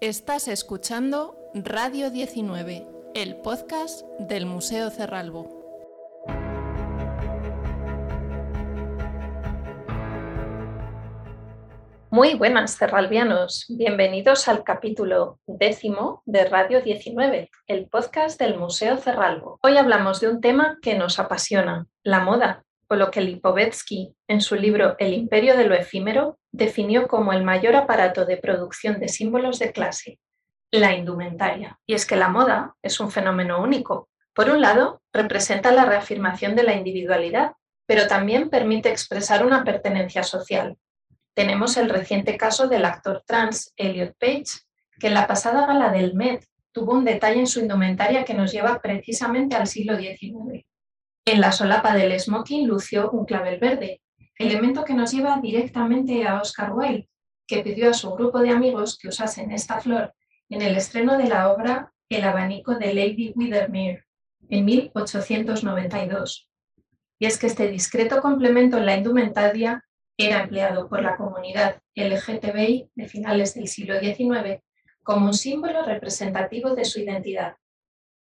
Estás escuchando Radio 19, el podcast del Museo Cerralbo. Muy buenas, cerralbianos. Bienvenidos al capítulo décimo de Radio 19, el podcast del Museo Cerralbo. Hoy hablamos de un tema que nos apasiona, la moda, lo que Lipovetsky, en su libro El imperio de lo efímero, definió como el mayor aparato de producción de símbolos de clase, la indumentaria. Y es que la moda es un fenómeno único. Por un lado, representa la reafirmación de la individualidad, pero también permite expresar una pertenencia social. Tenemos el reciente caso del actor trans Elliot Page, que en la pasada gala del Met tuvo un detalle en su indumentaria que nos lleva precisamente al siglo XIX. En la solapa del smoking lució un clavel verde, elemento que nos lleva directamente a Oscar Wilde, que pidió a su grupo de amigos que usasen esta flor en el estreno de la obra El abanico de Lady Withermere en 1892. Y es que este discreto complemento en la indumentaria era empleado por la comunidad LGTBI de finales del siglo XIX como un símbolo representativo de su identidad.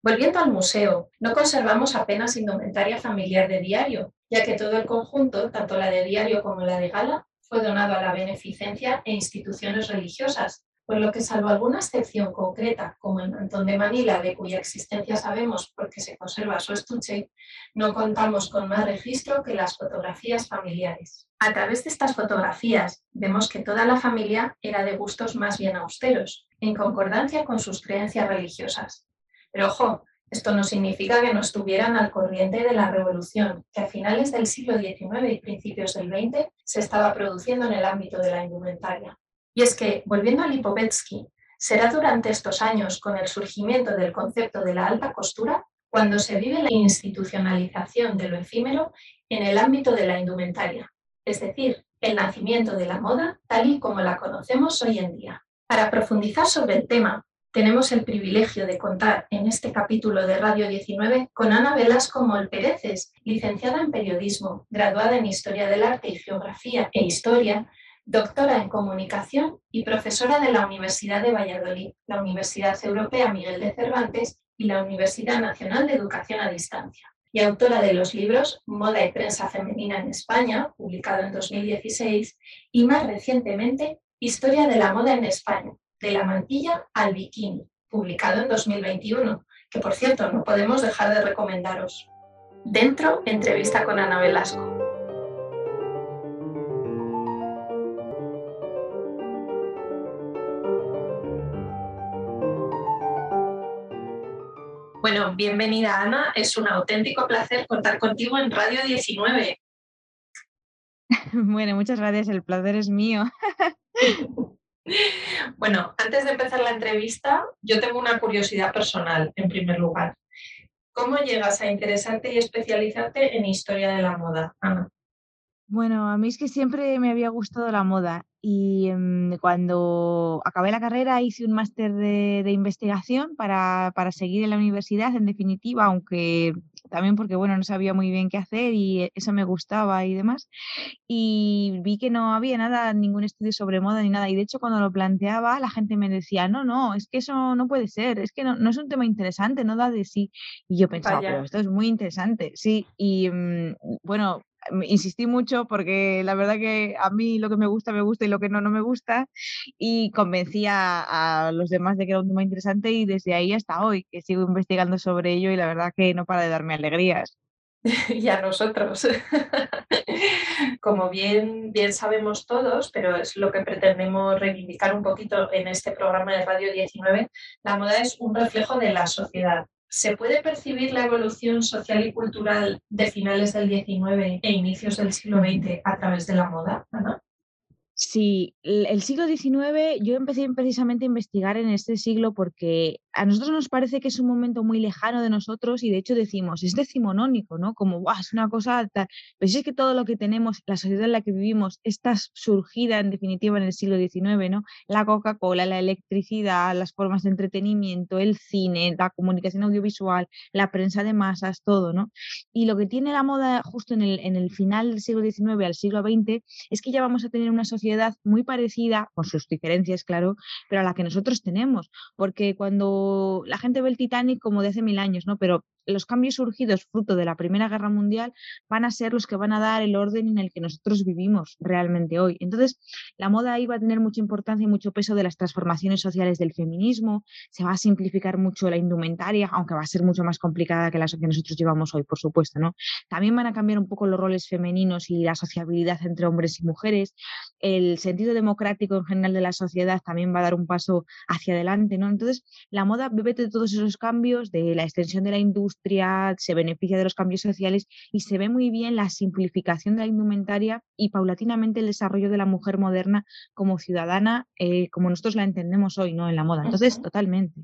Volviendo al museo, no conservamos apenas indumentaria familiar de diario, ya que todo el conjunto, tanto la de diario como la de gala, fue donado a la beneficencia e instituciones religiosas, por lo que salvo alguna excepción concreta, como el mantón de Manila, de cuya existencia sabemos porque se conserva su estuche, no contamos con más registro que las fotografías familiares. A través de estas fotografías vemos que toda la familia era de gustos más bien austeros, en concordancia con sus creencias religiosas. Pero ojo, esto no significa que no estuvieran al corriente de la revolución que a finales del siglo XIX y principios del XX se estaba produciendo en el ámbito de la indumentaria. Y es que, volviendo a Lipovetsky, será durante estos años, con el surgimiento del concepto de la alta costura, cuando se vive la institucionalización de lo efímero en el ámbito de la indumentaria, es decir, el nacimiento de la moda tal y como la conocemos hoy en día. Para profundizar sobre el tema, tenemos el privilegio de contar en este capítulo de Radio 19 con Ana Velasco Molpereces, licenciada en periodismo, graduada en Historia del Arte y Geografía e Historia, doctora en comunicación y profesora de la Universidad de Valladolid, la Universidad Europea Miguel de Cervantes y la Universidad Nacional de Educación a Distancia, y autora de los libros Moda y Prensa Femenina en España, publicado en 2016, y más recientemente Historia de la Moda en España, de la mantilla al bikini, publicado en 2021, que por cierto no podemos dejar de recomendaros. Dentro, entrevista con Ana Velasco. Bueno, bienvenida Ana, es un auténtico placer contar contigo en Radio 19. Bueno, muchas gracias, el placer es mío. Bueno, antes de empezar la entrevista, yo tengo una curiosidad personal, en primer lugar. ¿Cómo llegas a interesarte y especializarte en historia de la moda, Ana? Bueno, a mí es que siempre me había gustado la moda y em, cuando acabé la carrera hice un máster de, investigación para, para, seguir en la universidad, en definitiva, aunque también porque, bueno, no sabía muy bien qué hacer y eso me gustaba y demás. Y vi que no había nada, ningún estudio sobre moda ni nada. Y de hecho, cuando lo planteaba, la gente me decía, no, no, es que eso no puede ser, es que no, no es un tema interesante, no da de sí. Y yo pensaba, pero esto es muy interesante, sí. Y mm, bueno, insistí mucho porque la verdad que a mí lo que me gusta me gusta y lo que no no me gusta y convencí a, los demás de que era un tema interesante y desde ahí hasta hoy que sigo investigando sobre ello y la verdad que no para de darme alegrías. y a nosotros. Como bien, bien sabemos todos, pero es lo que pretendemos reivindicar un poquito en este programa de Radio 19, la moda es un reflejo de la sociedad ¿Se puede percibir la evolución social y cultural de finales del XIX e inicios del siglo XX a través de la moda, Ana? Sí, el siglo XIX yo empecé precisamente a investigar en este siglo porque a nosotros nos parece que es un momento muy lejano de nosotros y de hecho decimos, es decimonónico, ¿no? Como, es una cosa alta. Pero si es que todo lo que tenemos, la sociedad en la que vivimos, está surgida en definitiva en el siglo XIX, ¿no? La Coca-Cola, la electricidad, las formas de entretenimiento, el cine, la comunicación audiovisual, la prensa de masas, todo, ¿no? Y lo que tiene la moda justo en el, en el final del siglo XIX al siglo XX es que ya vamos a tener una sociedad muy parecida, con sus diferencias, claro, pero a la que nosotros tenemos. Porque cuando la gente ve el Titanic como de hace mil años, ¿no? Pero los cambios surgidos fruto de la Primera Guerra Mundial van a ser los que van a dar el orden en el que nosotros vivimos realmente hoy. Entonces, la moda ahí va a tener mucha importancia y mucho peso de las transformaciones sociales del feminismo, se va a simplificar mucho la indumentaria, aunque va a ser mucho más complicada que la que nosotros llevamos hoy, por supuesto, ¿no? También van a cambiar un poco los roles femeninos y la sociabilidad entre hombres y mujeres, el sentido democrático en general de la sociedad también va a dar un paso hacia adelante, ¿no? Entonces, la moda bebe de todos esos cambios, de la extensión de la industria, se beneficia de los cambios sociales y se ve muy bien la simplificación de la indumentaria y paulatinamente el desarrollo de la mujer moderna como ciudadana, eh, como nosotros la entendemos hoy, ¿no? En la moda. Entonces, totalmente.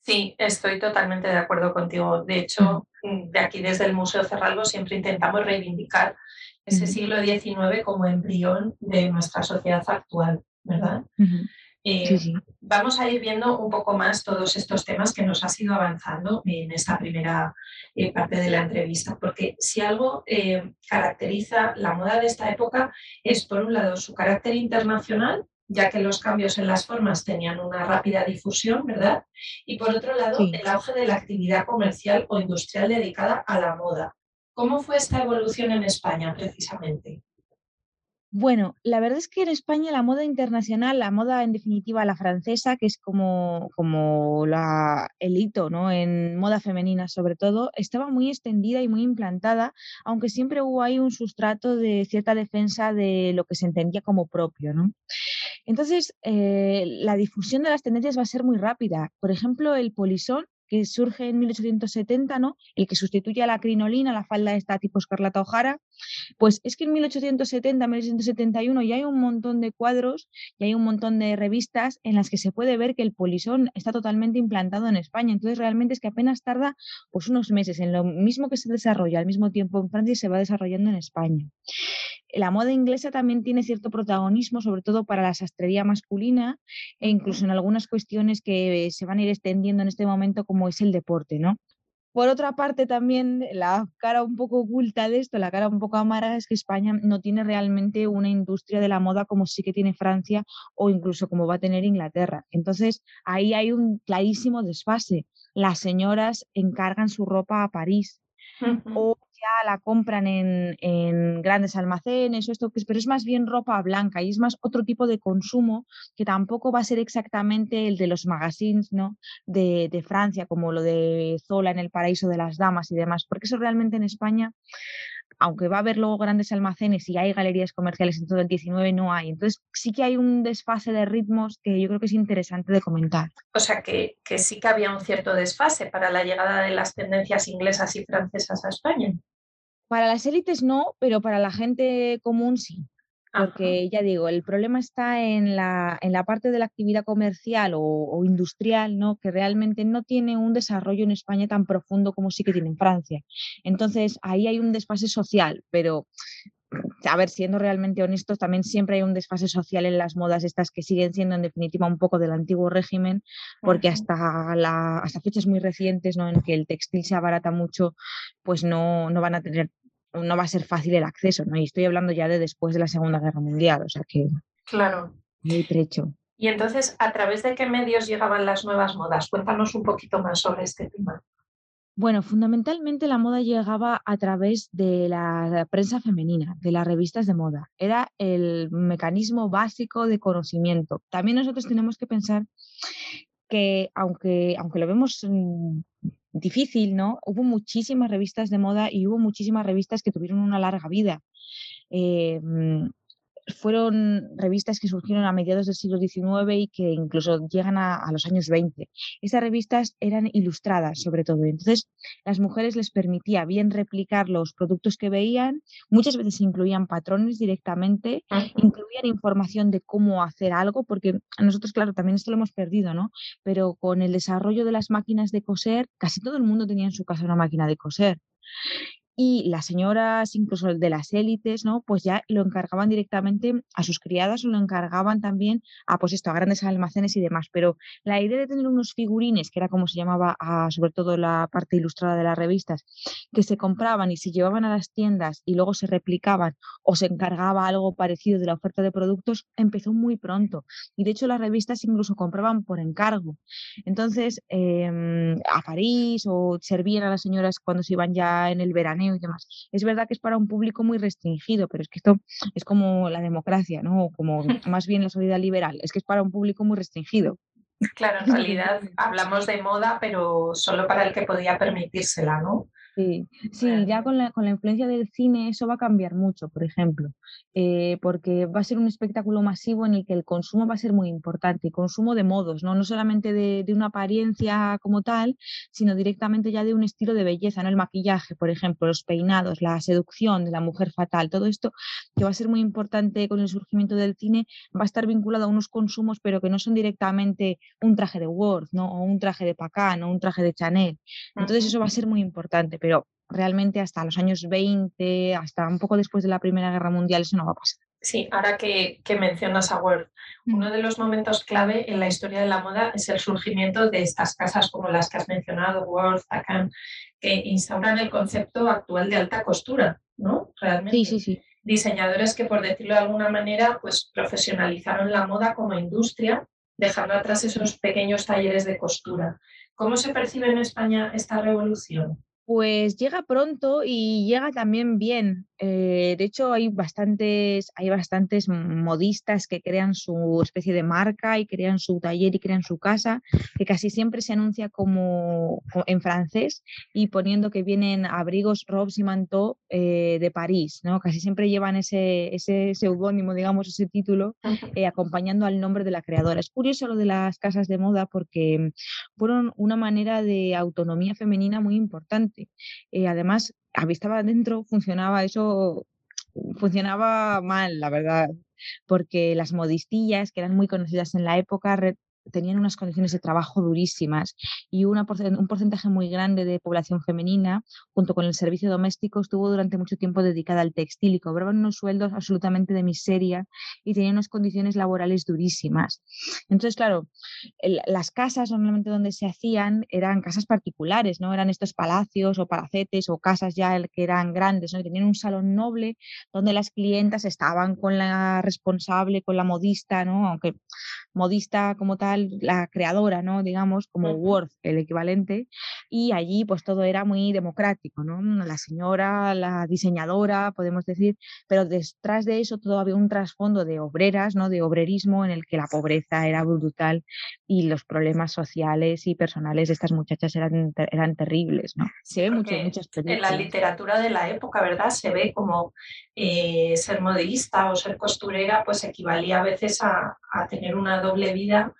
Sí, estoy totalmente de acuerdo contigo. De hecho, mm, de aquí desde el Museo Cerralbo siempre intentamos reivindicar ese siglo XIX como embrión de nuestra sociedad actual, ¿verdad? Eh, vamos a ir viendo un poco más todos estos temas que nos ha ido avanzando en esta primera eh, parte de la entrevista, porque si algo eh, caracteriza la moda de esta época es, por un lado, su carácter internacional, ya que los cambios en las formas tenían una rápida difusión, ¿verdad? Y por otro lado, el auge de la actividad comercial o industrial dedicada a la moda. ¿Cómo fue esta evolución en España precisamente? Bueno, la verdad es que en España la moda internacional, la moda en definitiva la francesa, que es como, como la, el hito ¿no? en moda femenina sobre todo, estaba muy extendida y muy implantada, aunque siempre hubo ahí un sustrato de cierta defensa de lo que se entendía como propio. ¿no? Entonces, eh, la difusión de las tendencias va a ser muy rápida. Por ejemplo, el polisón que surge en 1870, ¿no? El que sustituye a la crinolina, la falda esta tipo Escarlata O'Hara, pues es que en 1870, 1871 ya hay un montón de cuadros y hay un montón de revistas en las que se puede ver que el polisón está totalmente implantado en España. Entonces realmente es que apenas tarda pues unos meses en lo mismo que se desarrolla al mismo tiempo en Francia se va desarrollando en España. La moda inglesa también tiene cierto protagonismo, sobre todo para la sastrería masculina e incluso en algunas cuestiones que se van a ir extendiendo en este momento como es el deporte, ¿no? Por otra parte, también la cara un poco oculta de esto, la cara un poco amarga, es que España no tiene realmente una industria de la moda como sí que tiene Francia o incluso como va a tener Inglaterra. Entonces, ahí hay un clarísimo desfase. Las señoras encargan su ropa a París o la compran en, grandes almacenes o esto, pero es más bien ropa blanca y es más otro tipo de consumo que tampoco va a ser exactamente el de los magazines ¿no? de, de Francia, como lo de Zola en el paraíso de las damas y demás, porque eso realmente en España aunque va a haber luego grandes almacenes y hay galerías comerciales en todo el 19, no hay. Entonces sí que hay un desfase de ritmos que yo creo que es interesante de comentar. O sea que, que sí que había un cierto desfase para la llegada de las tendencias inglesas y francesas a España. Para las élites no, pero para la gente común sí porque ya digo, el problema está en la, en la parte de la actividad comercial o, industrial, ¿no? que realmente no tiene un desarrollo en España tan profundo como sí que tiene en Francia. Entonces, ahí hay un desfase social, pero a ver, siendo realmente honestos, también siempre hay un desfase social en las modas estas que siguen siendo en definitiva un poco del antiguo régimen, porque hasta, la, hasta fechas muy recientes ¿no? en que el textil se abarata mucho, pues no, no van a tener no va a ser fácil el acceso, ¿no? Y estoy hablando ya de después de la Segunda Guerra Mundial, o sea que... Claro. Muy trecho. Y entonces, ¿a través de qué medios llegaban las nuevas modas? Cuéntanos un poquito más sobre este tema. Bueno, fundamentalmente la moda llegaba a través de la prensa femenina, de las revistas de moda. Era el mecanismo básico de conocimiento. También nosotros tenemos que pensar que aunque, aunque lo vemos mm, difícil, ¿no? Hubo muchísimas revistas de moda y hubo muchísimas revistas que tuvieron una larga vida. Mm, fueron revistas que surgieron a mediados del siglo XIX y que incluso llegan a, los años 20. Estas revistas eran ilustradas sobre todo, entonces las mujeres les permitía bien replicar los productos que veían, muchas veces incluían patrones directamente, incluían información de cómo hacer algo, porque nosotros, claro, también esto lo hemos perdido, ¿no? Pero con el desarrollo de las máquinas de coser, casi todo el mundo tenía en su casa una máquina de coser y las señoras, incluso de las élites, ¿no? Pues ya lo encargaban directamente a sus criadas o lo encargaban también a, pues esto, a grandes almacenes y demás. Pero la idea de tener unos figurines, que era como se llamaba sobre todo la parte ilustrada de las revistas, que se compraban y se llevaban a las tiendas y luego se replicaban o se encargaba algo parecido de la oferta de productos, empezó muy pronto. Y de hecho las revistas incluso compraban por encargo. Entonces, em, a París o servían a las señoras cuando se iban ya en el y demás. Es verdad que es para un público muy restringido, pero es que esto es como la democracia, ¿no? como más bien la sociedad liberal, es que es para un público muy restringido. Claro, en realidad hablamos de moda, pero solo para el que podía permitírsela, ¿no? Sí, sí, ya con la, con la influencia del cine eso va a cambiar mucho, por ejemplo, eh, porque va a ser un espectáculo masivo en el que el consumo va a ser muy importante, consumo de modos, no, no solamente de, de, una apariencia como tal, sino directamente ya de un estilo de belleza, ¿no? el maquillaje, por ejemplo, los peinados, la seducción de la mujer fatal, todo esto que va a ser muy importante con el surgimiento del cine, va a estar vinculado a unos consumos, pero que no son directamente un traje de Worth, ¿no? o un traje de Pacan, o un traje de Chanel. Entonces eso va a ser muy importante pero realmente hasta los años 20, hasta un poco después de la Primera Guerra Mundial, eso no va a pasar. Sí, ahora que, mencionas a Worth, mm. uno de los momentos clave en la historia de la moda es el surgimiento de estas casas como las que has mencionado, Worth, Akan, que instauran el concepto actual de alta costura, ¿no? Realmente. Sí, sí, sí. Diseñadores que, por decirlo de alguna manera, pues profesionalizaron la moda como industria, dejando atrás esos pequeños talleres de costura. ¿Cómo se percibe en España esta revolución? Pues llega pronto y llega también bien. Eh, de hecho, hay bastantes, hay bastantes modistas que crean su especie de marca y crean su taller y crean su casa, que casi siempre se anuncia como, en francés y poniendo que vienen abrigos, robes y manteaux eh, de París. ¿no? Casi siempre llevan ese, ese seudónimo, digamos, ese título, eh, acompañando al nombre de la creadora. Es curioso lo de las casas de moda porque fueron una manera de autonomía femenina muy importante eh, además, estaba dentro, funcionaba eso, funcionaba mal, la verdad, porque las modistillas, que eran muy conocidas en la época, tenían unas condiciones de trabajo durísimas y una un porcentaje muy grande de población femenina, junto con el servicio doméstico, estuvo durante mucho tiempo dedicada al textil y cobraban unos sueldos absolutamente de miseria y tenían unas condiciones laborales durísimas. Entonces, claro, las casas normalmente donde se hacían eran casas particulares, ¿no? Eran estos palacios o palacetes o casas ya que eran grandes, ¿no? tenían un salón noble donde las clientas estaban con la responsable, con la modista, ¿no? Aunque modista como tal la creadora, ¿no? Digamos, como Worth, el equivalente, y allí pues todo era muy democrático, ¿no? La señora, la diseñadora, podemos decir, pero detrás de eso todo había un trasfondo de obreras, ¿no? De obrerismo en el que la pobreza era brutal y los problemas sociales y personales de estas muchachas eran, eran terribles, ¿no? Se ve mucho, muchas En la literatura de la época, ¿verdad? Se ve como eh, ser modista o ser costurera, pues equivalía a veces a, a tener una doble vida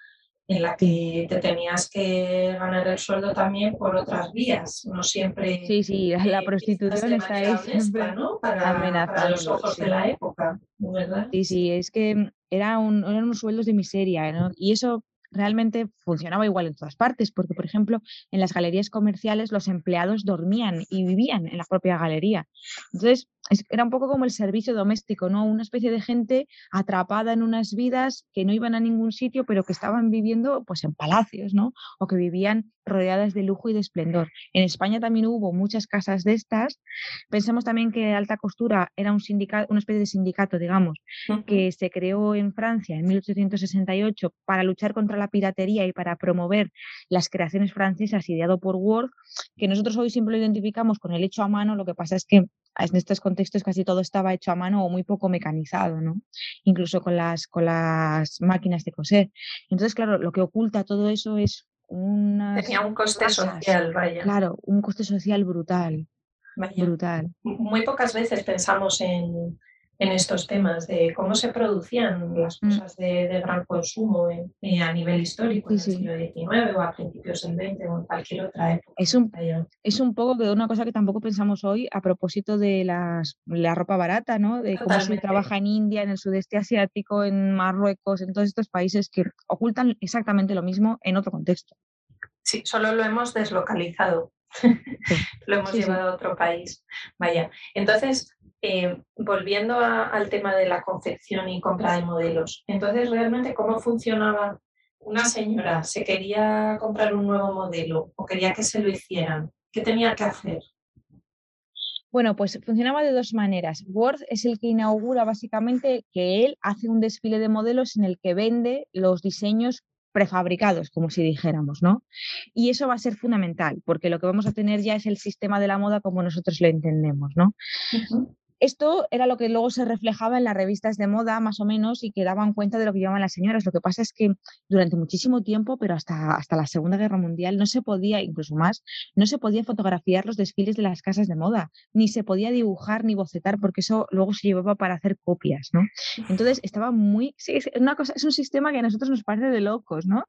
en la que te tenías que ganar el sueldo también por otras vías, no siempre... Sí, sí, la prostitución está ahí siempre ¿no? para, los ojos de la época, ¿verdad? Sí, sí, es que era un, eran unos sueldos de miseria, ¿no? Y eso realmente funcionaba igual en todas partes, porque, por ejemplo, en las galerías comerciales los empleados dormían y vivían en la propia galería. Entonces, era un poco como el servicio doméstico, ¿no? Una especie de gente atrapada en unas vidas que no iban a ningún sitio, pero que estaban viviendo pues en palacios, ¿no? O que vivían rodeadas de lujo y de esplendor. En España también hubo muchas casas de estas. Pensemos también que Alta Costura era un sindicato, una especie de sindicato, digamos, que se creó en Francia en 1868 para luchar contra la piratería y para promover las creaciones francesas ideado por Ward, que nosotros hoy siempre lo identificamos con el hecho a mano, lo que pasa es que en estos contextos casi todo estaba hecho a mano o muy poco mecanizado, ¿no? Incluso con las, con las máquinas de coser. Entonces, claro, lo que oculta todo eso es una... Tenía un coste social, vaya. Claro, un coste social brutal. Brutal. Muy pocas veces pensamos en, en estos temas de cómo se producían las mm. cosas de, gran consumo eh, a nivel histórico en el siglo XIX o a principios del XX o en cualquier otra época. Es un, es un poco de una cosa que tampoco pensamos hoy a propósito de las, la ropa barata, ¿no? De cómo se trabaja en India, en el sudeste asiático, en Marruecos, en todos estos países que ocultan exactamente lo mismo en otro contexto. Sí, solo lo hemos deslocalizado. lo hemos llevado a otro país. Vaya. Entonces, eh, volviendo al tema de la confección y compra de modelos, entonces realmente cómo funcionaba una señora, se quería comprar un nuevo modelo o quería que se lo hicieran, ¿qué tenía que hacer? Bueno, pues funcionaba de dos maneras. Word es el que inaugura básicamente que él hace un desfile de modelos en el que vende los diseños prefabricados, como si dijéramos, ¿no? Y eso va a ser fundamental, porque lo que vamos a tener ya es el sistema de la moda como nosotros lo entendemos, ¿no? Esto era lo que luego se reflejaba en las revistas de moda, más o menos, y que daban cuenta de lo que llevaban las señoras. Lo que pasa es que durante muchísimo tiempo, pero hasta, hasta la Segunda Guerra Mundial, no se podía, incluso más, no se podía fotografiar los desfiles de las casas de moda, ni se podía dibujar ni bocetar, porque eso luego se llevaba para hacer copias, ¿no? Entonces estaba muy, sí, es una cosa, es un sistema que a nosotros nos parece de locos, ¿no?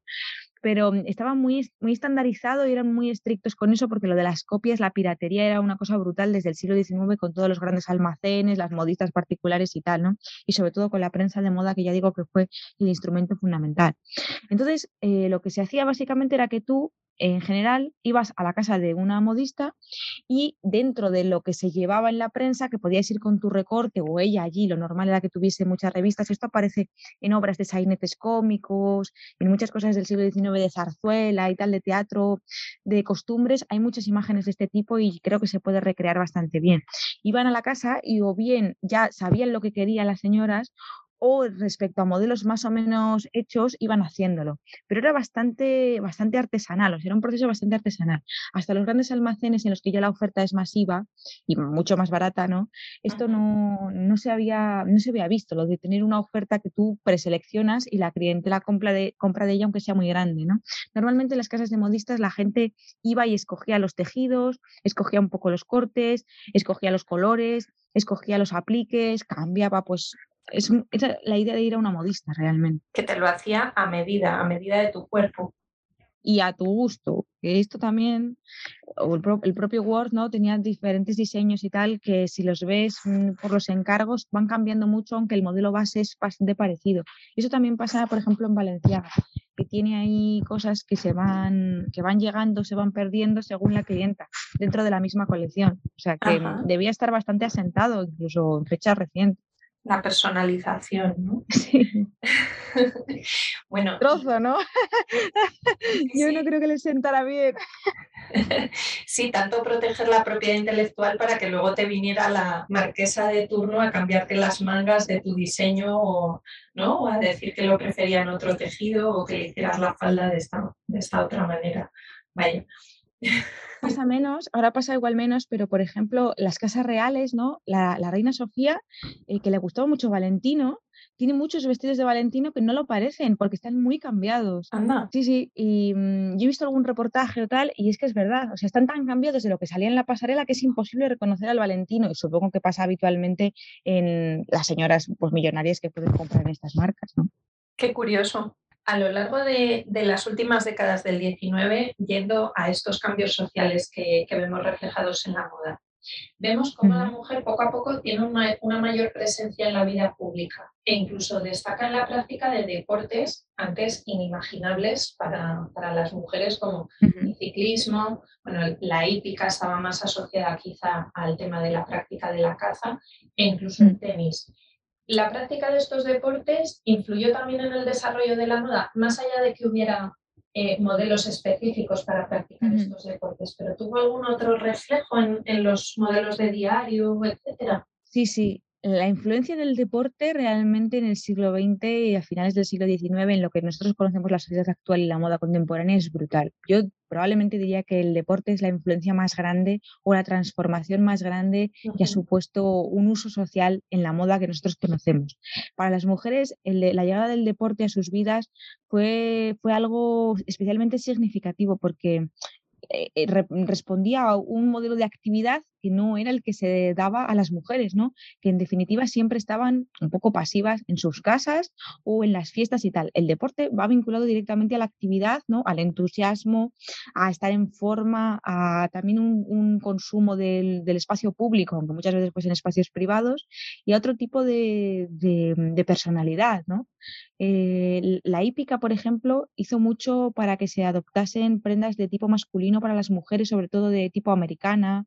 Pero mm, estaba muy, muy estandarizado y eran muy estrictos con eso porque lo de las copias, la piratería era una cosa brutal desde el siglo XIX con todos los grandes almacenes, las modistas particulares y tal, ¿no? Y sobre todo con la prensa de moda que ya digo que fue el instrumento fundamental. Entonces, eh, lo que se hacía básicamente era que tú en general ibas a la casa de una modista y dentro de lo que se llevaba en la prensa, que podías ir con tu recorte o ella allí, lo normal era que tuviese muchas revistas, esto aparece en obras de sainetes cómicos, en muchas cosas del siglo XIX de zarzuela y tal, de teatro, de costumbres, hay muchas imágenes de este tipo y creo que se puede recrear bastante bien. Iban a la casa y o bien ya sabían lo que querían las señoras o respecto a modelos más o menos hechos iban haciéndolo. Pero era bastante, bastante artesanal, o sea, era un proceso bastante artesanal. Hasta los grandes almacenes en los que ya la oferta es masiva y mucho más barata, ¿no? Esto no, no, se había, no se había visto, lo de tener una oferta que tú preseleccionas y la clientela compra de, compra de ella aunque sea muy grande, ¿no? Normalmente en las casas de modistas la gente iba y escogía los tejidos, escogía un poco los cortes, escogía los colores, escogía los apliques, cambiaba pues es, la idea de ir a una modista realmente. Que te lo hacía a medida, a medida de tu cuerpo. Y a tu gusto, que esto también, el, propio Word, ¿no? Tenía diferentes diseños y tal, que si los ves mm, por los encargos van cambiando mucho, aunque el modelo base es bastante parecido. Eso también pasa, por ejemplo, en Valencia, que tiene ahí cosas que se van, que van llegando, se van perdiendo según la clienta, dentro de la misma colección. O sea que debía estar bastante asentado, incluso en fechas recientes la personalización, ¿no? bueno. Trozo, ¿no? Yo no creo que le sentara bien. sí, tanto proteger la propiedad intelectual para que luego te viniera la marquesa de turno a cambiarte las mangas de tu diseño o, ¿no? a decir que lo prefería en otro tejido o que le hicieras la falda de esta, de esta otra manera. Vaya. Pasa menos, ahora pasa igual menos, pero por ejemplo, las casas reales, ¿no? La, reina Sofía, eh, que le gustaba mucho Valentino, tiene muchos vestidos de Valentino que no lo parecen porque están muy cambiados. Anda. Sí, sí. Y mm, yo he visto algún reportaje o tal, y es que es verdad. O sea, están tan cambiados de lo que salía en la pasarela que es imposible reconocer al Valentino. Y supongo que pasa habitualmente en las señoras pues, millonarias que pueden comprar en estas marcas, ¿no? Qué curioso a lo largo de, las últimas décadas del 19, yendo a estos cambios sociales que, vemos reflejados en la moda, vemos cómo la mujer poco a poco tiene una, mayor presencia en la vida pública e incluso destaca en la práctica de deportes antes inimaginables para, las mujeres como el ciclismo, bueno, la hípica estaba más asociada quizá al tema de la práctica de la caza e incluso el tenis la práctica de estos deportes influyó también en el desarrollo de la moda, más allá de que hubiera eh, modelos específicos para practicar estos deportes, pero ¿tuvo algún otro reflejo en, en los modelos de diario, etcétera? Sí, sí, la influencia del deporte realmente en el siglo XX y a finales del siglo XIX, en lo que nosotros conocemos la sociedad actual y la moda contemporánea, es brutal. Yo probablemente diría que el deporte es la influencia más grande o la transformación más grande que ha supuesto un uso social en la moda que nosotros conocemos. Para las mujeres, la llegada del deporte a sus vidas fue, fue algo especialmente significativo porque eh, eh, respondía a un modelo de actividad que no era el que se daba a las mujeres, ¿no? Que en definitiva siempre estaban un poco pasivas en sus casas o en las fiestas y tal. El deporte va vinculado directamente a la actividad, ¿no? Al entusiasmo, a estar en forma, a también un, consumo del, espacio público, aunque muchas veces pues en espacios privados, y a otro tipo de, personalidad, ¿no? Eh, la hípica, por ejemplo, hizo mucho para que se adoptasen prendas de tipo masculino para las mujeres, sobre todo de tipo americana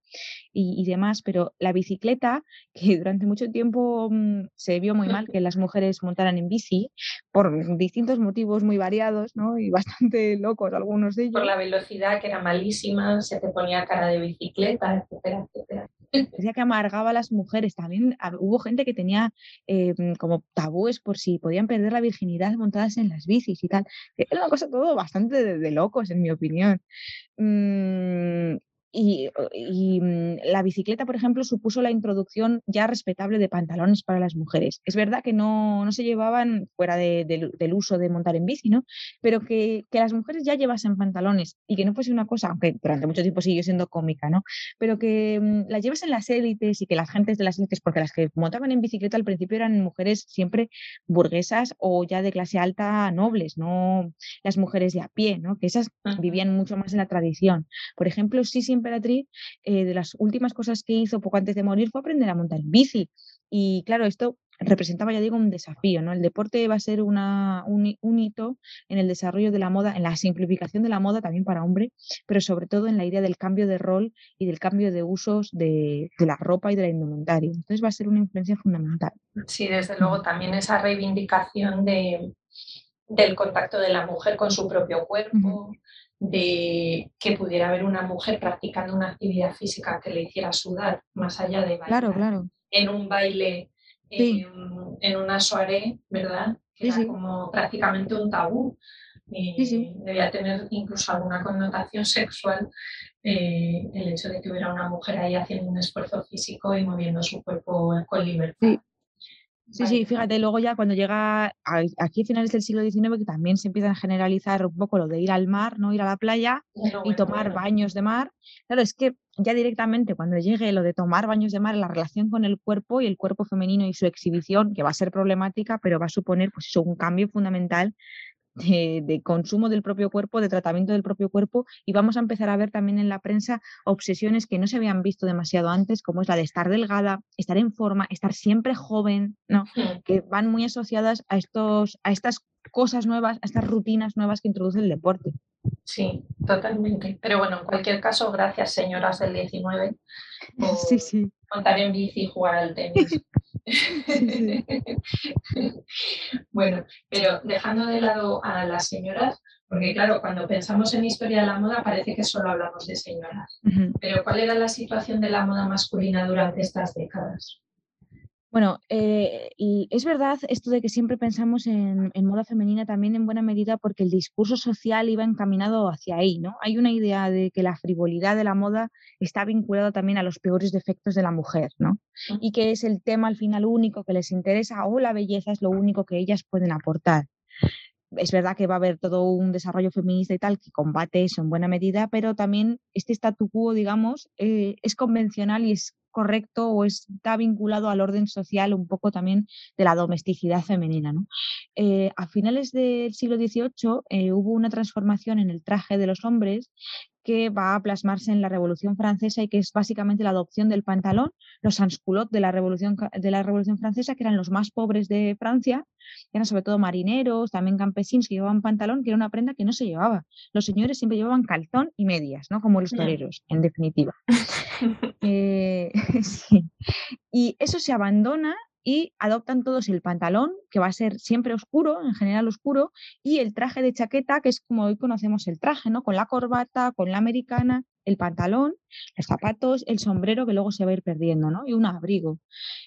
demás, pero la bicicleta, que durante mucho tiempo mm, se vio muy mal que las mujeres montaran en bici, por distintos motivos muy variados ¿no? y bastante locos algunos de ellos. Por la velocidad que era malísima, se te ponía cara de bicicleta, etcétera, etcétera. Decía que amargaba a las mujeres. También hubo gente que tenía eh, como tabúes por si podían perder la virginidad montadas en las bicis y tal. Era una cosa todo bastante de, locos, en mi opinión. Mm, y, mm, la bicicleta, por ejemplo, supuso la introducción ya respetable de pantalones para las mujeres. Es verdad que no, no se llevaban fuera del uso de montar en bici, ¿no? Pero que, que, las mujeres ya llevasen pantalones y que no fuese una cosa, aunque durante mucho tiempo siguió siendo cómica, ¿no? Pero que mm, las llevas en las élites y que las gentes de las élites, porque las que montaban en bicicleta al principio eran mujeres siempre burguesas o ya de clase alta nobles, no las mujeres de a pie, ¿no? Que esas vivían mucho más en la tradición. Por ejemplo, sí siempre emperatriz, eh, de las últimas cosas que hizo poco antes de morir fue aprender a montar en bici. Y claro, esto representaba, ya digo, un desafío, ¿no? El deporte va a ser una, un, hito en el desarrollo de la moda, en la simplificación de la moda también para hombre, pero sobre todo en la idea del cambio de rol y del cambio de usos de, de la ropa y de la indumentaria. Entonces va a ser una influencia fundamental. Sí, desde luego también esa reivindicación de, del contacto de la mujer con su propio cuerpo, de que pudiera haber una mujer practicando una actividad física que le hiciera sudar, más allá de bailar en un baile, en, una soirée, ¿verdad? Que era como prácticamente un tabú. y debía tener incluso alguna connotación sexual eh, el hecho de que hubiera una mujer ahí haciendo un esfuerzo físico y moviendo su cuerpo con libertad. Sí, sí, fíjate, luego ya cuando llega aquí a finales del siglo XIX, que también se empieza a generalizar un poco lo de ir al mar, ¿no? Ir a la playa y tomar baños de mar. Claro, es que ya directamente cuando llegue lo de tomar baños de mar, la relación con el cuerpo y el cuerpo femenino y su exhibición, que va a ser problemática, pero va a suponer pues un cambio fundamental de, consumo del propio cuerpo, de tratamiento del propio cuerpo y vamos a empezar a ver también en la prensa obsesiones que no se habían visto demasiado antes, como es la de estar delgada, estar en forma, estar siempre joven, ¿no? que van muy asociadas a, estos, a estas cosas nuevas, a estas rutinas nuevas que introduce el deporte. Sí, totalmente. Pero bueno, en cualquier caso, gracias señoras del 19 por sí, sí. montar en bici y jugar al tenis. bueno, pero dejando de lado a las señoras, porque claro, cuando pensamos en historia de la moda parece que solo hablamos de señoras, pero ¿cuál era la situación de la moda masculina durante estas décadas? Bueno, eh, es verdad esto de que siempre pensamos en, moda femenina también en buena medida porque el discurso social iba encaminado hacia ahí, ¿no? Hay una idea de que la frivolidad de la moda está vinculada también a los peores defectos de la mujer, ¿no? Y que es el tema al final único que les interesa o la belleza es lo único que ellas pueden aportar es verdad que va a haber todo un desarrollo feminista y tal que combate eso en buena medida, pero también este statu quo, digamos, eh, es convencional y es correcto o está vinculado al orden social un poco también de la domesticidad femenina. Eh, a finales del siglo XVIII eh, hubo una transformación en el traje de los hombres que va a plasmarse en la Revolución Francesa y que es básicamente la adopción del pantalón, los sans-culottes de la Revolución, de la Revolución Francesa, que eran los más pobres de Francia, eran sobre todo marineros, también campesinos que llevaban pantalón, que era una prenda que no se llevaba. Los señores siempre llevaban calzón y medias, ¿no? como los toreros, en definitiva. Eh, y eso se abandona y adoptan todos el pantalón, que va a ser siempre oscuro, en general oscuro, y el traje de chaqueta, que es como hoy conocemos el traje, ¿no? Con la corbata, con la americana, el pantalón, los zapatos, el sombrero que luego se va a ir perdiendo, ¿no? Y un abrigo.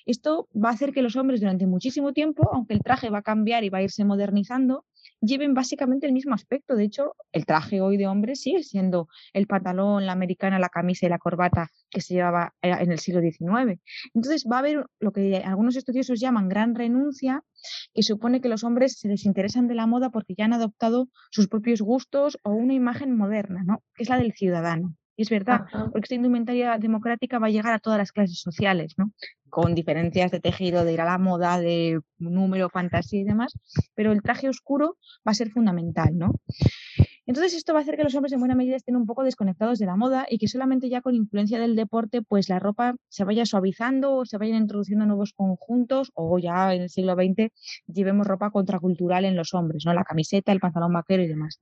Esto va a hacer que los hombres durante muchísimo tiempo, aunque el traje va a cambiar y va a irse modernizando, lleven básicamente el mismo aspecto. De hecho, el traje hoy de hombre sigue siendo el pantalón, la americana, la camisa y la corbata que se llevaba eh, en el siglo XIX. Entonces va a haber lo que algunos estudiosos llaman gran renuncia, que supone que los hombres se desinteresan de la moda porque ya han adoptado sus propios gustos o una imagen moderna, ¿no? que es la del ciudadano. Y es verdad, porque esta indumentaria democrática va a llegar a todas las clases sociales, ¿no? Con diferencias de tejido, de ir a la moda, de número, fantasía y demás, pero el traje oscuro va a ser fundamental, ¿no? Entonces esto va a hacer que los hombres en buena medida estén un poco desconectados de la moda y que solamente ya con influencia del deporte pues la ropa se vaya suavizando o se vayan introduciendo nuevos conjuntos o ya en el siglo XX llevemos ropa contracultural en los hombres, ¿no? La camiseta, el pantalón vaquero y demás.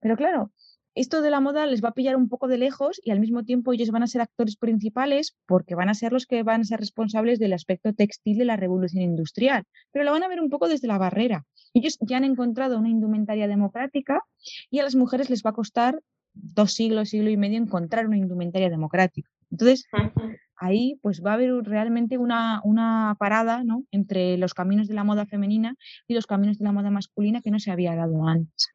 Pero claro, esto de la moda les va a pillar un poco de lejos y al mismo tiempo ellos van a ser actores principales porque van a ser los que van a ser responsables del aspecto textil de la revolución industrial, pero lo van a ver un poco desde la barrera. Ellos ya han encontrado una indumentaria democrática y a las mujeres les va a costar dos siglos, siglo y medio encontrar una indumentaria democrática. Entonces, ahí pues va a haber realmente una, una parada ¿no? entre los caminos de la moda femenina y los caminos de la moda masculina que no se había dado antes.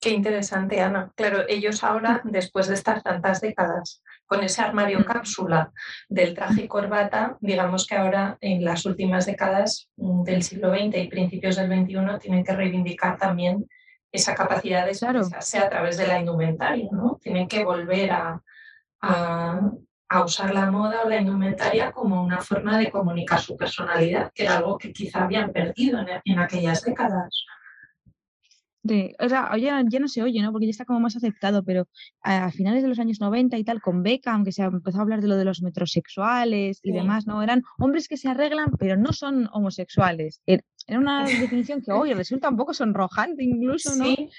Qué interesante, Ana. Claro, ellos ahora, después de estar tantas décadas con ese armario cápsula del traje y corbata, digamos que ahora en las últimas décadas mm, del siglo XX y principios del XXI tienen que reivindicar también esa capacidad de expresarse a través de la indumentaria, ¿no? Tienen que volver a, a, usar la moda o la indumentaria como una forma de comunicar su personalidad, que era algo que quizá habían perdido en aquellas décadas o sea, ya, ya, no se oye, ¿no? Porque ya está como más aceptado, pero a finales de los años 90 y tal, con Beca, aunque se empezó a hablar de lo de los metrosexuales y demás, ¿no? Eran hombres que se arreglan, pero no son homosexuales. Er, era una definición que hoy resulta un poco sonrojante incluso, ¿no? Sí.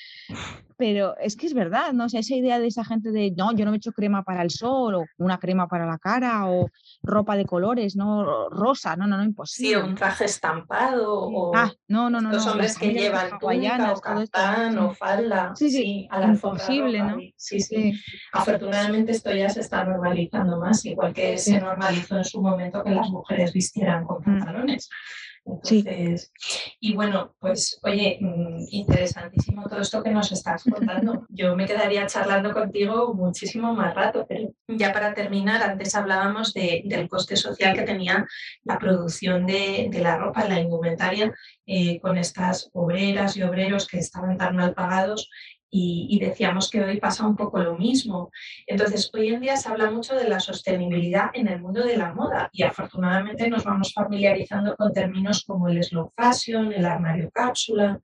Pero es que es verdad, ¿no? O sea, esa idea de esa gente de, no, yo no me echo crema para el sol o una crema para la cara o ropa de colores, ¿no? Rosa, no, no, no, imposible. Sí, un traje estampado o ah, no, no, no, los hombres que llevan túnica o caftán o falda. Sí, sí, a la imposible, ¿no? Sí, sí, Afortunadamente esto ya se está normalizando más, igual que se normalizó en su momento que las mujeres vistieran con mm. Entonces, y bueno, pues oye, mm, interesantísimo todo esto que nos estás contando. Yo me quedaría charlando contigo muchísimo más rato, pero ya para terminar, antes hablábamos del coste social que tenía la producción de, la ropa, la indumentaria, eh, con estas obreras y obreros que estaban tan mal pagados y, decíamos que hoy pasa un poco lo mismo. Entonces, hoy en día se habla mucho de la sostenibilidad en el mundo de la moda y afortunadamente nos vamos familiarizando con términos como el slow fashion, el armario cápsula,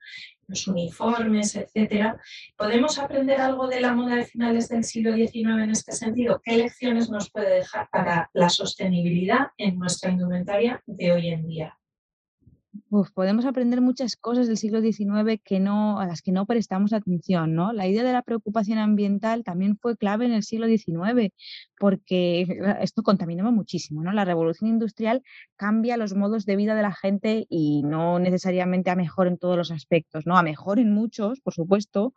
los uniformes, etc. ¿Podemos aprender algo de la moda de finales del siglo XIX en este sentido? ¿Qué lecciones nos puede dejar para la sostenibilidad en nuestra indumentaria de hoy en día? Podemos aprender muchas cosas del siglo XIX que no, a las que no prestamos atención. ¿no? La idea de la preocupación ambiental también fue clave en el siglo XIX porque esto contaminaba muchísimo. ¿no? La revolución industrial cambia los modos de vida de la gente y no necesariamente a mejor en todos los aspectos, ¿no? a mejor en muchos, por supuesto,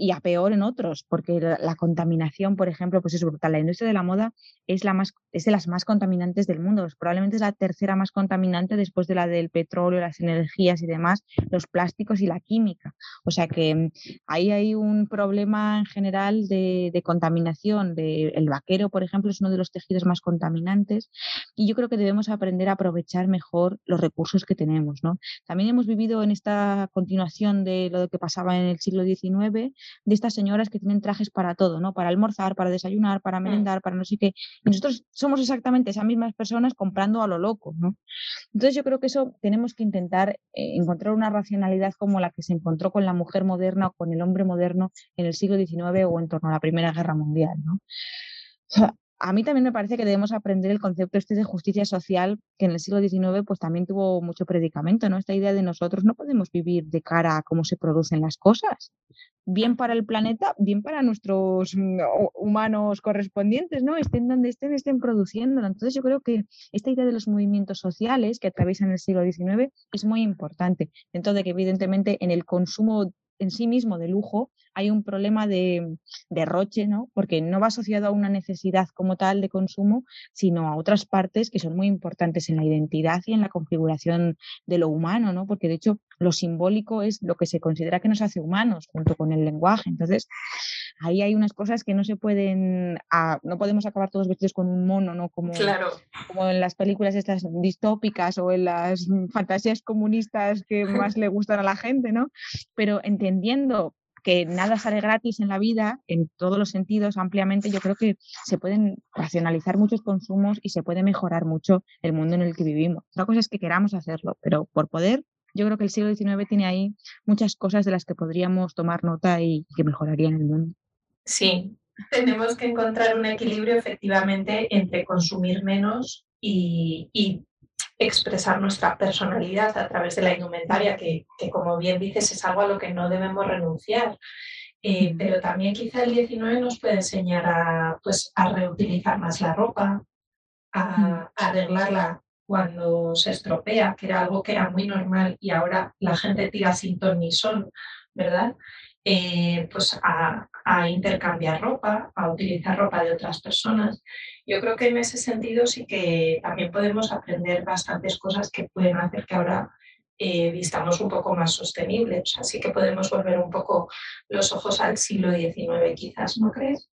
y a peor en otros, porque la, contaminación, por ejemplo, pues es brutal. La industria de la moda es, la más, es de las más contaminantes del mundo, probablemente es la tercera más contaminante después de la del petróleo, las energías y demás, los plásticos y la química. O sea que mm, ahí hay un problema en general de, contaminación. De, el por ejemplo, es uno de los tejidos más contaminantes y yo creo que debemos aprender a aprovechar mejor los recursos que tenemos. ¿no? También hemos vivido en esta continuación de lo que pasaba en el siglo XIX de estas señoras que tienen trajes para todo, ¿no? Para almorzar, para desayunar, para mm. merendar, para no sé qué. Y nosotros somos exactamente esas mismas personas comprando a lo loco, ¿no? Entonces yo creo que eso tenemos que intentar eh, encontrar una racionalidad como la que se encontró con la mujer moderna o con el hombre moderno en el siglo XIX o en torno a la Primera Guerra Mundial, ¿no? a mí también me parece que debemos aprender el concepto este de justicia social, que en el siglo XIX pues también tuvo mucho predicamento, ¿no? Esta idea de nosotros no podemos vivir de cara a cómo se producen las cosas, bien para el planeta, bien para nuestros mm, humanos correspondientes, ¿no? Estén donde estén, estén produciendo. Entonces yo creo que esta idea de los movimientos sociales que atraviesan el siglo XIX es muy importante, dentro de que evidentemente en el consumo en sí mismo de lujo hay un problema de derroche, ¿no? Porque no va asociado a una necesidad como tal de consumo, sino a otras partes que son muy importantes en la identidad y en la configuración de lo humano, ¿no? Porque de hecho lo simbólico es lo que se considera que nos hace humanos junto con el lenguaje. Entonces, ahí hay unas cosas que no se pueden, no podemos acabar todos vestidos con un mono, ¿no? Como, como en las películas estas distópicas o en las fantasías comunistas que más le gustan a la gente, ¿no? Pero entendiendo que nada sale gratis en la vida, en todos los sentidos, ampliamente, yo creo que se pueden racionalizar muchos consumos y se puede mejorar mucho el mundo en el que vivimos. Otra cosa es que queramos hacerlo, pero por poder, yo creo que el siglo XIX tiene ahí muchas cosas de las que podríamos tomar nota y que mejorarían el mundo. Sí, tenemos que encontrar un equilibrio efectivamente entre consumir menos y, expresar nuestra personalidad a través de la indumentaria, que, como bien dices es algo a lo que no debemos renunciar. Eh, pero también quizá el 19 nos puede enseñar a, pues, a reutilizar más la ropa, a, arreglarla cuando se estropea, que era algo que era muy normal y ahora la gente tira sin ton ni son, ¿verdad? Eh, pues a, intercambiar ropa, a utilizar ropa de otras personas. Yo creo que en ese sentido sí que también podemos aprender bastantes cosas que pueden hacer que ahora eh, vistamos un poco más sostenibles. Así que podemos volver un poco los ojos al siglo XIX quizás, ¿no crees?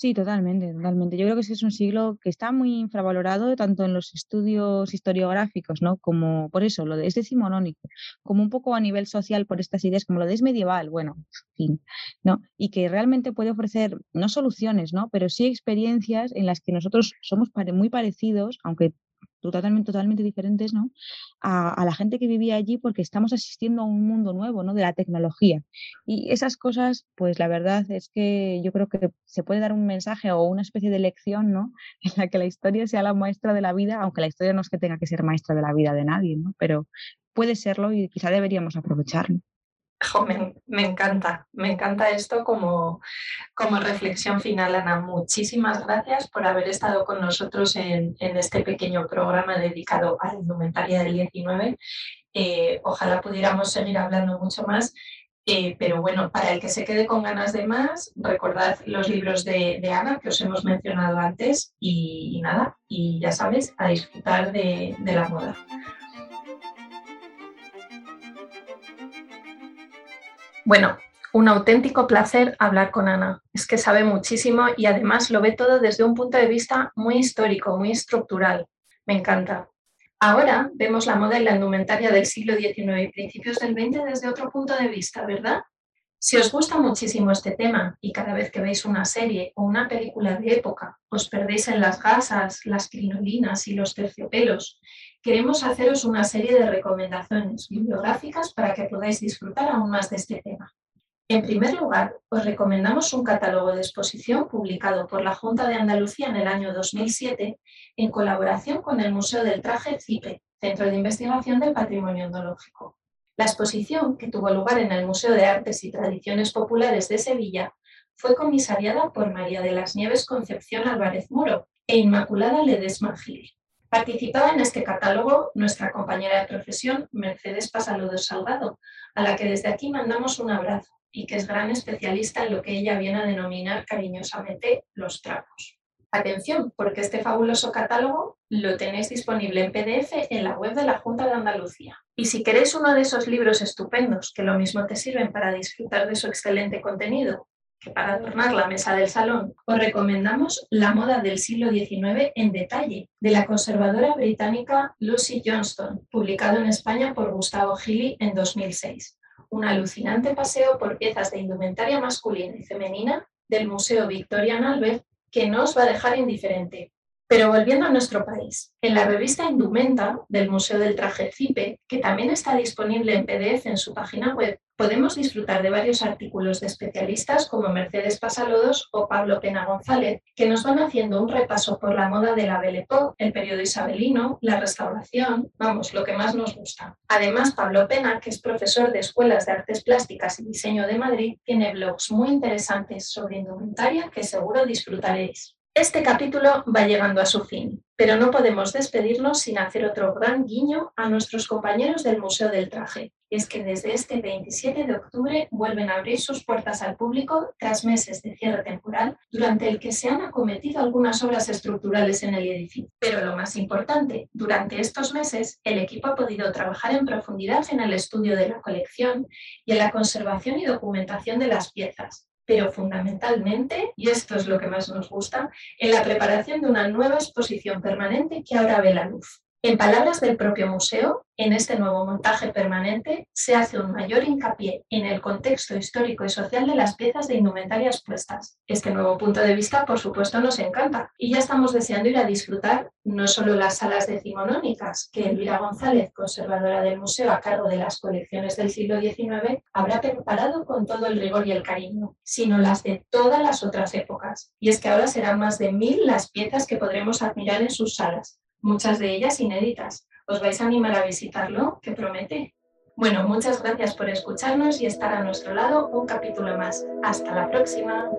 Sí, totalmente, totalmente. Yo creo que es un siglo que está muy infravalorado tanto en los estudios historiográficos, ¿no? Como por eso, lo de, es decimonónico, como un poco a nivel social por estas ideas, como lo de es medieval, bueno, fin, ¿no? Y que realmente puede ofrecer, no soluciones, ¿no? Pero sí experiencias en las que nosotros somos muy parecidos, aunque totalmente, diferentes ¿no? A, la gente que vivía allí porque estamos asistiendo a un mundo nuevo ¿no? de la tecnología. Y esas cosas, pues la verdad es que yo creo que se puede dar un mensaje o una especie de lección ¿no? en la que la historia sea la maestra de la vida, aunque la historia no es que tenga que ser maestra de la vida de nadie, ¿no? pero puede serlo y quizá deberíamos aprovecharlo me, encanta, me encanta esto como, como reflexión final, Ana. Muchísimas gracias por haber estado con nosotros en, este pequeño programa dedicado a la indumentaria del 19. Eh, ojalá pudiéramos seguir hablando mucho más, eh, pero bueno, para el que se quede con ganas de más, recordad los libros de, Ana que os hemos mencionado antes y, nada, y ya sabes, a disfrutar de la moda. Bueno, un auténtico placer hablar con Ana. Es que sabe muchísimo y además lo ve todo desde un punto de vista muy histórico, muy estructural. Me encanta. Ahora vemos la moda en la indumentaria del siglo XIX y principios del XX desde otro punto de vista, ¿verdad? Si os gusta muchísimo este tema y cada vez que veis una serie o una película de época os perdéis en las gasas, las crinolinas y los terciopelos, queremos haceros una serie de recomendaciones bibliográficas para que podáis disfrutar aún más de este tema. En primer lugar, os recomendamos un catálogo de exposición publicado por la Junta de Andalucía en el año 2007 en colaboración con el Museo del Traje CIPE, Centro de Investigación del Patrimonio Endológico. La exposición, que tuvo lugar en el Museo de Artes y Tradiciones Populares de Sevilla, fue comisariada por María de las Nieves Concepción Álvarez Muro e Inmaculada Ledesma Gil. Participaba en este catálogo nuestra compañera de profesión, Mercedes Pasaludo Salgado, a la que desde aquí mandamos un abrazo y que es gran especialista en lo que ella viene a denominar cariñosamente los trapos. Atención, porque este fabuloso catálogo lo tenéis disponible en PDF en la web de la Junta de Andalucía. Y si queréis uno de esos libros estupendos que lo mismo te sirven para disfrutar de su excelente contenido para adornar la mesa del salón os recomendamos La moda del siglo XIX en detalle, de la conservadora británica Lucy Johnston, publicado en España por Gustavo Gili en 2006. Un alucinante paseo por piezas de indumentaria masculina y femenina del Museo Victorian Albert que no os va a dejar indiferente. Pero volviendo a nuestro país, en la revista Indumenta del Museo del Traje CIPE, que también está disponible en PDF en su página web, podemos disfrutar de varios artículos de especialistas como Mercedes Pasalodos o Pablo Pena González, que nos van haciendo un repaso por la moda de la Belle el periodo isabelino, la restauración, vamos, lo que más nos gusta. Además, Pablo Pena, que es profesor de Escuelas de Artes Plásticas y Diseño de Madrid, tiene blogs muy interesantes sobre indumentaria que seguro disfrutaréis. Este capítulo va llegando a su fin, pero no podemos despedirnos sin hacer otro gran guiño a nuestros compañeros del Museo del Traje. Y es que desde este 27 de octubre vuelven a abrir sus puertas al público tras meses de cierre temporal, durante el que se han acometido algunas obras estructurales en el edificio. Pero lo más importante, durante estos meses el equipo ha podido trabajar en profundidad en el estudio de la colección y en la conservación y documentación de las piezas, pero fundamentalmente, y esto es lo que más nos gusta, en la preparación de una nueva exposición permanente que ahora ve la luz. En palabras del propio museo, en este nuevo montaje permanente se hace un mayor hincapié en el contexto histórico y social de las piezas de indumentaria expuestas. Este nuevo punto de vista, por supuesto, nos encanta y ya estamos deseando ir a disfrutar no solo las salas decimonónicas que Elvira González, conservadora del museo a cargo de las colecciones del siglo XIX, habrá preparado con todo el rigor y el cariño, sino las de todas las otras épocas. Y es que ahora serán más de mil las piezas que podremos admirar en sus salas muchas de ellas inéditas. ¿Os vais a animar a visitarlo? Que promete. Bueno, muchas gracias por escucharnos y estar a nuestro lado un capítulo más. Hasta la próxima.